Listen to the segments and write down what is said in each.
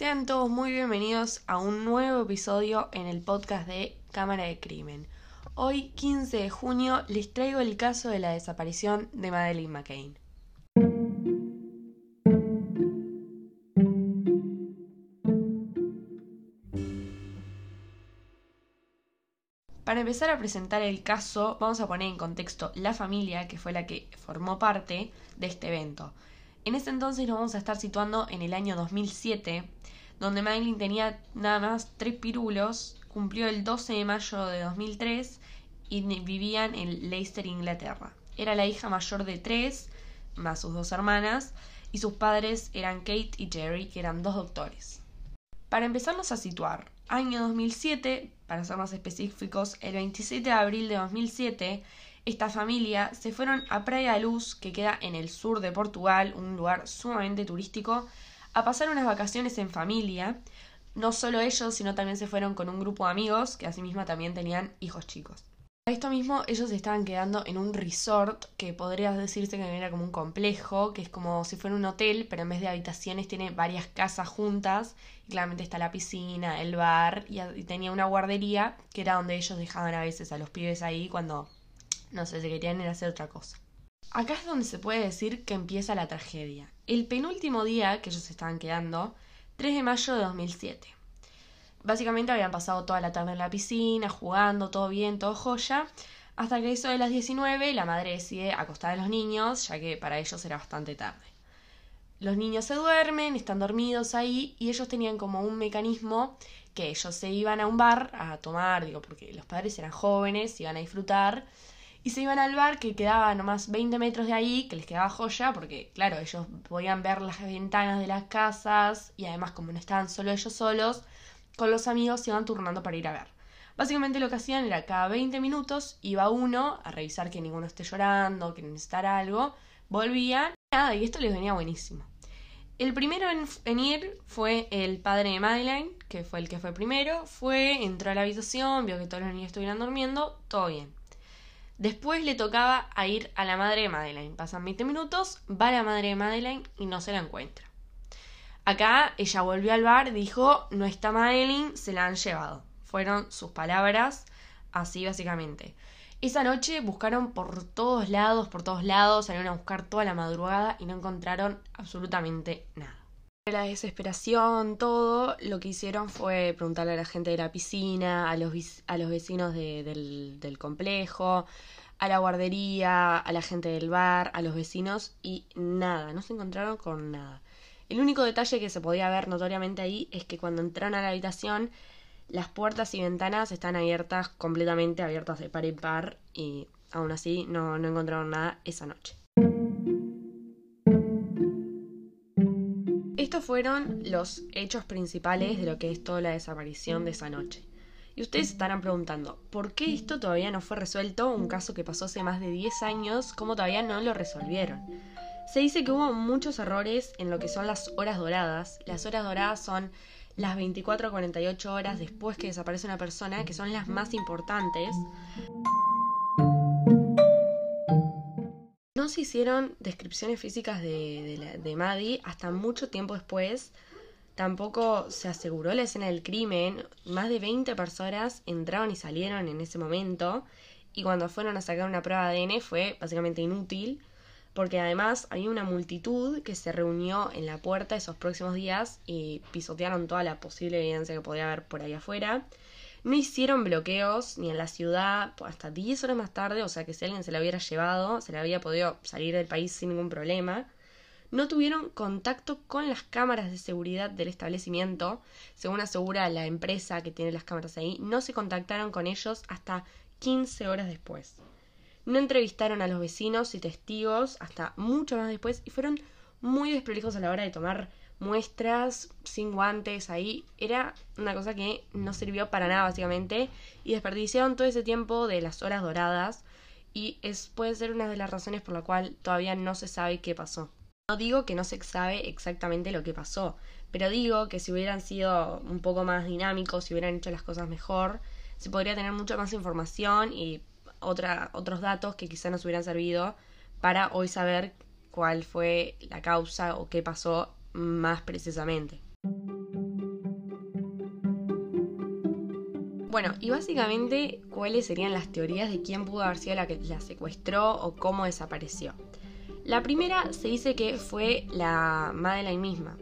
Sean todos muy bienvenidos a un nuevo episodio en el podcast de Cámara de Crimen. Hoy, 15 de junio, les traigo el caso de la desaparición de Madeleine McCain. Para empezar a presentar el caso, vamos a poner en contexto la familia que fue la que formó parte de este evento. En ese entonces nos vamos a estar situando en el año 2007, donde Madeline tenía nada más tres pirulos, cumplió el 12 de mayo de 2003 y vivían en Leicester, Inglaterra. Era la hija mayor de tres, más sus dos hermanas, y sus padres eran Kate y Jerry, que eran dos doctores. Para empezarnos a situar, año 2007, para ser más específicos, el 27 de abril de 2007, esta familia se fueron a Praia Luz, que queda en el sur de Portugal, un lugar sumamente turístico, a pasar unas vacaciones en familia. No solo ellos, sino también se fueron con un grupo de amigos que asimismo también tenían hijos chicos. A esto mismo, ellos estaban quedando en un resort que podría decirse que era como un complejo, que es como si fuera un hotel, pero en vez de habitaciones tiene varias casas juntas. Y claramente está la piscina, el bar y tenía una guardería que era donde ellos dejaban a veces a los pibes ahí cuando no sé, se querían ir a hacer otra cosa. Acá es donde se puede decir que empieza la tragedia. El penúltimo día que ellos estaban quedando, 3 de mayo de 2007. Básicamente habían pasado toda la tarde en la piscina, jugando, todo bien, todo joya, hasta que eso de las 19 la madre decide acostar a los niños, ya que para ellos era bastante tarde. Los niños se duermen, están dormidos ahí y ellos tenían como un mecanismo que ellos se iban a un bar a tomar, digo, porque los padres eran jóvenes, iban a disfrutar y se iban al bar que quedaba nomás 20 metros de ahí, que les quedaba joya, porque claro, ellos podían ver las ventanas de las casas y además como no estaban solo ellos solos, con los amigos se iban turnando para ir a ver. Básicamente lo que hacían era cada 20 minutos iba uno a revisar que ninguno esté llorando, que necesitara algo, volvían, nada, y esto les venía buenísimo. El primero en, en, ir fue el padre de Madeleine, que fue el que fue primero, fue, entró a la habitación, vio que todos los niños estuvieran durmiendo, todo bien. Después le tocaba a ir a la madre de Madeleine. Pasan 20 minutos, va la madre de Madeleine y no se la encuentra. Acá ella volvió al bar, dijo, no está Madeleine, se la han llevado. Fueron sus palabras, así básicamente. Esa noche buscaron por todos lados, por todos lados, salieron a buscar toda la madrugada y no encontraron absolutamente nada. La desesperación, todo, lo que hicieron fue preguntarle a la gente de la piscina, a los, a los vecinos del, del complejo, a la guardería, a la gente del bar, a los vecinos y nada, no se encontraron con nada. El único detalle que se podía ver notoriamente ahí es que cuando entraron a la habitación las puertas y ventanas están abiertas, completamente abiertas de par en par y aún así no, no encontraron nada esa noche. Estos fueron los hechos principales de lo que es toda la desaparición de esa noche. Y ustedes estarán preguntando, ¿por qué esto todavía no fue resuelto? Un caso que pasó hace más de 10 años, ¿cómo todavía no lo resolvieron? Se dice que hubo muchos errores en lo que son las horas doradas. Las horas doradas son las 24 a 48 horas después que desaparece una persona, que son las más importantes. Se hicieron descripciones físicas de, Maddie hasta mucho tiempo después. Tampoco se aseguró la escena del crimen. Más de 20 personas entraron y salieron en ese momento. Y cuando fueron a sacar una prueba de ADN fue básicamente inútil. Porque además había una multitud que se reunió en la puerta esos próximos días y pisotearon toda la posible evidencia que podía haber por ahí afuera. No hicieron bloqueos ni en la ciudad hasta 10 horas más tarde, o sea que si alguien se la hubiera llevado, se le había podido salir del país sin ningún problema. No tuvieron contacto con las cámaras de seguridad del establecimiento, según asegura la empresa que tiene las cámaras ahí, no se contactaron con ellos hasta 15 horas después. No entrevistaron a los vecinos y testigos hasta mucho más después y fueron muy desprolijos a la hora de tomar muestras sin guantes ahí. Era una cosa que no sirvió para nada básicamente y desperdiciaron todo ese tiempo de las horas doradas y es, puede ser una de las razones por la cual todavía no se sabe qué pasó. No digo que no se sabe exactamente lo que pasó, pero digo que si hubieran sido un poco más dinámicos, si hubieran hecho las cosas mejor, se podría tener mucha más información y otra, otros datos que quizá nos hubieran servido para hoy saber cuál fue la causa o qué pasó más precisamente. Bueno, y básicamente, ¿cuáles serían las teorías de quién pudo haber sido la que la secuestró o cómo desapareció? La primera se dice que fue la Madeline misma.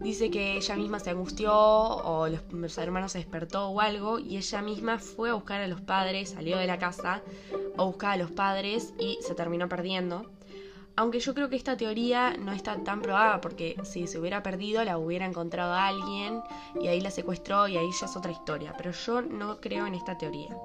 Dice que ella misma se angustió o los, los hermanos se despertó o algo y ella misma fue a buscar a los padres, salió de la casa a buscar a los padres y se terminó perdiendo. Aunque yo creo que esta teoría no está tan probada porque si se hubiera perdido la hubiera encontrado a alguien y ahí la secuestró y ahí ya es otra historia. Pero yo no creo en esta teoría.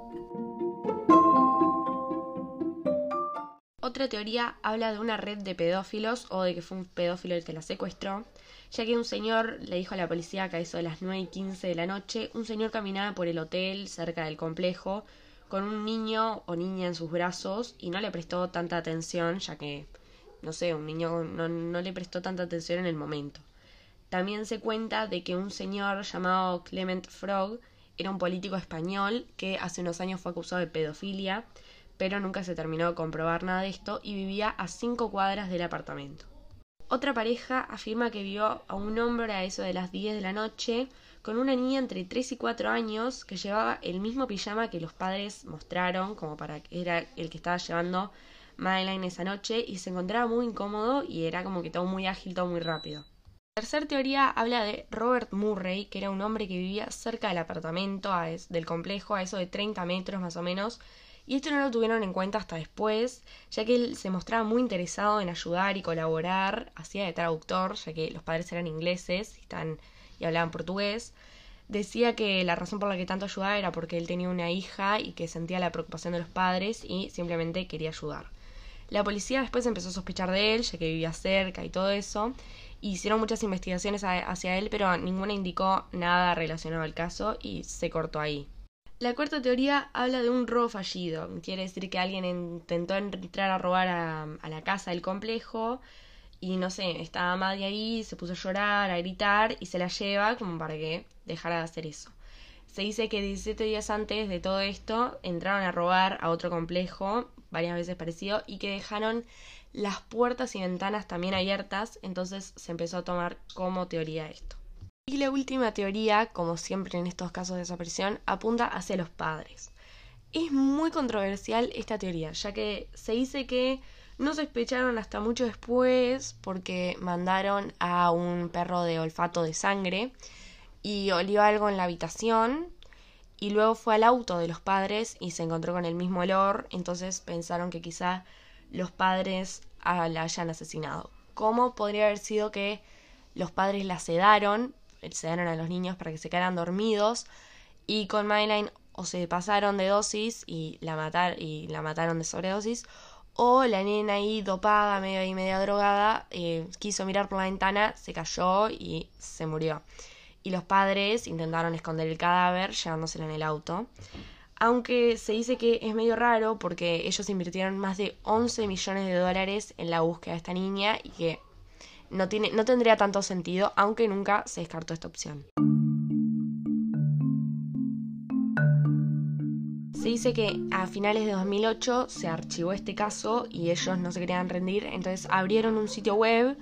Otra teoría habla de una red de pedófilos o de que fue un pedófilo el que la secuestró, ya que un señor le dijo a la policía que a eso de las 9 y 15 de la noche, un señor caminaba por el hotel cerca del complejo con un niño o niña en sus brazos y no le prestó tanta atención, ya que, no sé, un niño no, no le prestó tanta atención en el momento. También se cuenta de que un señor llamado Clement Frog era un político español que hace unos años fue acusado de pedofilia pero nunca se terminó de comprobar nada de esto y vivía a cinco cuadras del apartamento. Otra pareja afirma que vio a un hombre a eso de las 10 de la noche con una niña entre 3 y 4 años que llevaba el mismo pijama que los padres mostraron, como para que era el que estaba llevando Madeline esa noche, y se encontraba muy incómodo y era como que todo muy ágil, todo muy rápido. La tercera teoría habla de Robert Murray, que era un hombre que vivía cerca del apartamento del complejo, a eso de 30 metros más o menos, y esto no lo tuvieron en cuenta hasta después, ya que él se mostraba muy interesado en ayudar y colaborar, hacía de traductor, ya que los padres eran ingleses y hablaban portugués. Decía que la razón por la que tanto ayudaba era porque él tenía una hija y que sentía la preocupación de los padres y simplemente quería ayudar. La policía después empezó a sospechar de él, ya que vivía cerca y todo eso. Hicieron muchas investigaciones hacia él, pero ninguna indicó nada relacionado al caso y se cortó ahí. La cuarta teoría habla de un robo fallido. Quiere decir que alguien intentó entrar a robar a, la casa del complejo y no sé, estaba Maddie ahí, se puso a llorar, a gritar y se la lleva como para que dejara de hacer eso. Se dice que 17 días antes de todo esto entraron a robar a otro complejo, varias veces parecido, y que dejaron las puertas y ventanas también abiertas, entonces se empezó a tomar como teoría esto. Y la última teoría, como siempre en estos casos de desaparición, apunta hacia los padres. Es muy controversial esta teoría, ya que se dice que no sospecharon hasta mucho después porque mandaron a un perro de olfato de sangre y olió algo en la habitación y luego fue al auto de los padres y se encontró con el mismo olor, entonces pensaron que quizá los padres ah, la hayan asesinado. ¿Cómo podría haber sido que los padres la sedaron se dieron a los niños para que se quedaran dormidos y con Madeline o se pasaron de dosis y la, matar, y la mataron de sobredosis o la nena ahí dopada, medio y media drogada, eh, quiso mirar por la ventana, se cayó y se murió. Y los padres intentaron esconder el cadáver llevándoselo en el auto. Aunque se dice que es medio raro porque ellos invirtieron más de 11 millones de dólares en la búsqueda de esta niña y que no, tiene, no tendría tanto sentido, aunque nunca se descartó esta opción. Se dice que a finales de 2008 se archivó este caso y ellos no se querían rendir, entonces abrieron un sitio web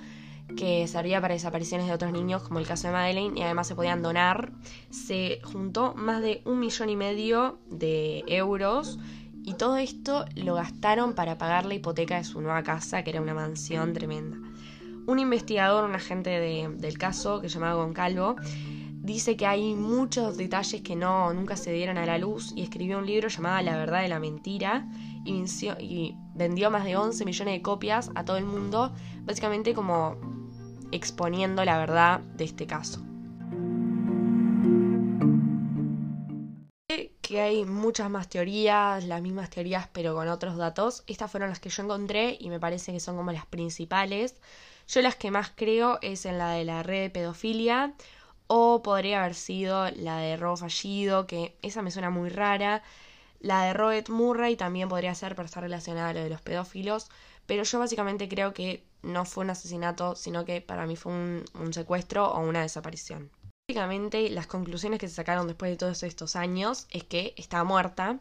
que servía para desapariciones de otros niños, como el caso de Madeleine, y además se podían donar. Se juntó más de un millón y medio de euros y todo esto lo gastaron para pagar la hipoteca de su nueva casa, que era una mansión tremenda. Un investigador, un agente del caso que se llamaba Goncalvo, dice que hay muchos detalles que no nunca se dieron a la luz y escribió un libro llamado La verdad de la mentira y, y vendió más de 11 millones de copias a todo el mundo, básicamente como exponiendo la verdad de este caso. que hay muchas más teorías, las mismas teorías pero con otros datos. Estas fueron las que yo encontré y me parece que son como las principales. Yo las que más creo es en la de la red de pedofilia o podría haber sido la de robo fallido, que esa me suena muy rara. La de Robert Murray también podría ser, pero está relacionada a lo de los pedófilos. Pero yo básicamente creo que no fue un asesinato, sino que para mí fue un, secuestro o una desaparición. Básicamente las conclusiones que se sacaron después de todos estos años es que está muerta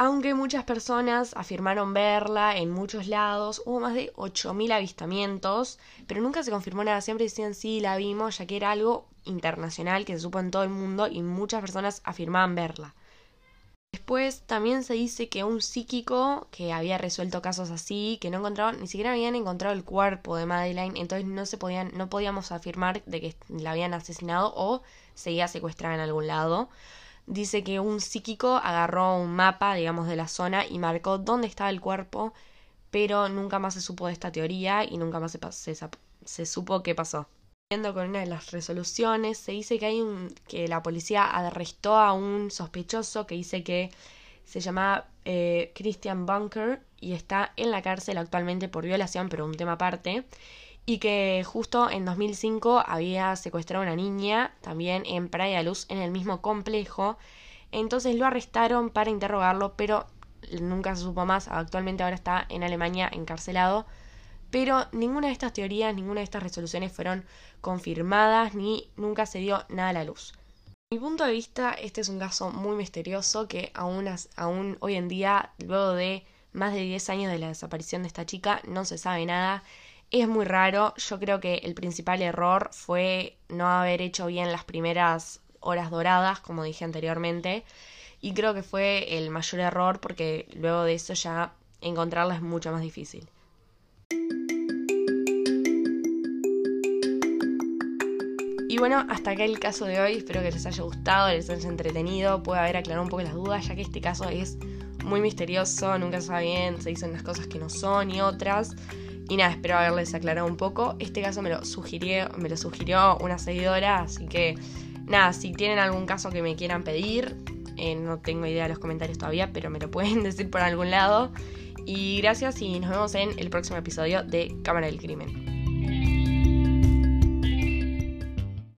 aunque muchas personas afirmaron verla en muchos lados, hubo más de 8.000 avistamientos, pero nunca se confirmó nada, siempre decían sí, la vimos, ya que era algo internacional que se supo en todo el mundo y muchas personas afirmaban verla. Después también se dice que un psíquico que había resuelto casos así, que no encontraron, ni siquiera habían encontrado el cuerpo de Madeleine, entonces no se podían, no podíamos afirmar de que la habían asesinado o seguía secuestrada en algún lado. Dice que un psíquico agarró un mapa, digamos, de la zona y marcó dónde estaba el cuerpo, pero nunca más se supo de esta teoría y nunca más se, se supo qué pasó con una de las resoluciones, se dice que hay un que la policía arrestó a un sospechoso que dice que se llama eh, Christian Bunker y está en la cárcel actualmente por violación, pero un tema aparte, y que justo en 2005 había secuestrado a una niña también en Praia Luz en el mismo complejo. Entonces lo arrestaron para interrogarlo, pero nunca se supo más. Actualmente ahora está en Alemania encarcelado pero ninguna de estas teorías, ninguna de estas resoluciones fueron confirmadas ni nunca se dio nada a la luz. mi punto de vista, este es un caso muy misterioso que aún, aún hoy en día, luego de más de 10 años de la desaparición de esta chica, no se sabe nada. Es muy raro, yo creo que el principal error fue no haber hecho bien las primeras horas doradas, como dije anteriormente, y creo que fue el mayor error porque luego de eso ya encontrarla es mucho más difícil. Y bueno, hasta acá el caso de hoy. Espero que les haya gustado, les haya entretenido, pueda haber aclarado un poco las dudas, ya que este caso es muy misterioso, nunca se sabe bien, se dicen unas cosas que no son y otras. Y nada, espero haberles aclarado un poco. Este caso me lo sugirió, me lo sugirió una seguidora, así que nada, si tienen algún caso que me quieran pedir, eh, no tengo idea de los comentarios todavía, pero me lo pueden decir por algún lado. Y gracias y nos vemos en el próximo episodio de Cámara del Crimen.